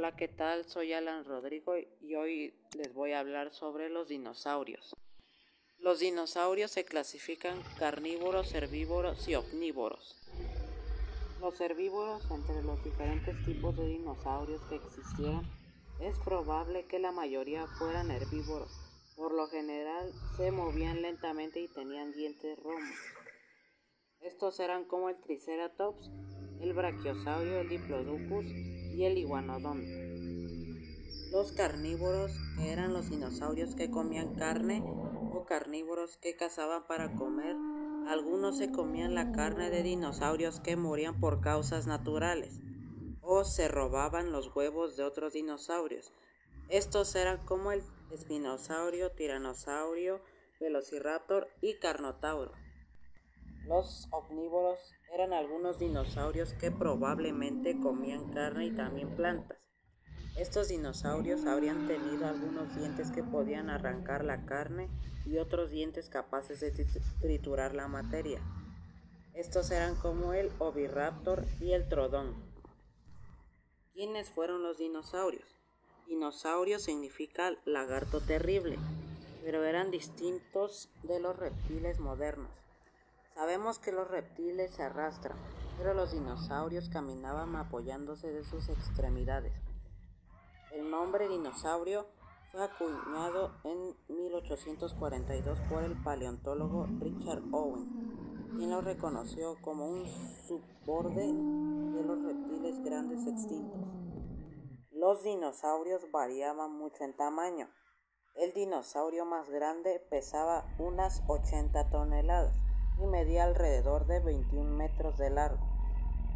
Hola, ¿qué tal? Soy Alan Rodrigo y hoy les voy a hablar sobre los dinosaurios. Los dinosaurios se clasifican carnívoros, herbívoros y omnívoros. Los herbívoros, entre los diferentes tipos de dinosaurios que existieron, es probable que la mayoría fueran herbívoros. Por lo general se movían lentamente y tenían dientes romos. Estos eran como el Triceratops, el Brachiosaurio, el Diplodocus y el Iguanodon. Los carnívoros eran los dinosaurios que comían carne o carnívoros que cazaban para comer. Algunos se comían la carne de dinosaurios que morían por causas naturales o se robaban los huevos de otros dinosaurios. Estos eran como el espinosaurio, tiranosaurio, velociraptor y carnotauro. Los omnívoros eran algunos dinosaurios que probablemente comían carne y también plantas. Estos dinosaurios habrían tenido algunos dientes que podían arrancar la carne y otros dientes capaces de triturar la materia. Estos eran como el oviraptor y el trodón. ¿Quiénes fueron los dinosaurios? Dinosaurio significa lagarto terrible, pero eran distintos de los reptiles modernos. Sabemos que los reptiles se arrastran, pero los dinosaurios caminaban apoyándose de sus extremidades. El nombre dinosaurio fue acuñado en 1842 por el paleontólogo Richard Owen, quien lo reconoció como un subborde de los reptiles grandes extintos. Los dinosaurios variaban mucho en tamaño. El dinosaurio más grande pesaba unas 80 toneladas y medía alrededor de 21 metros de largo.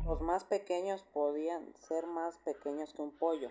Los más pequeños podían ser más pequeños que un pollo,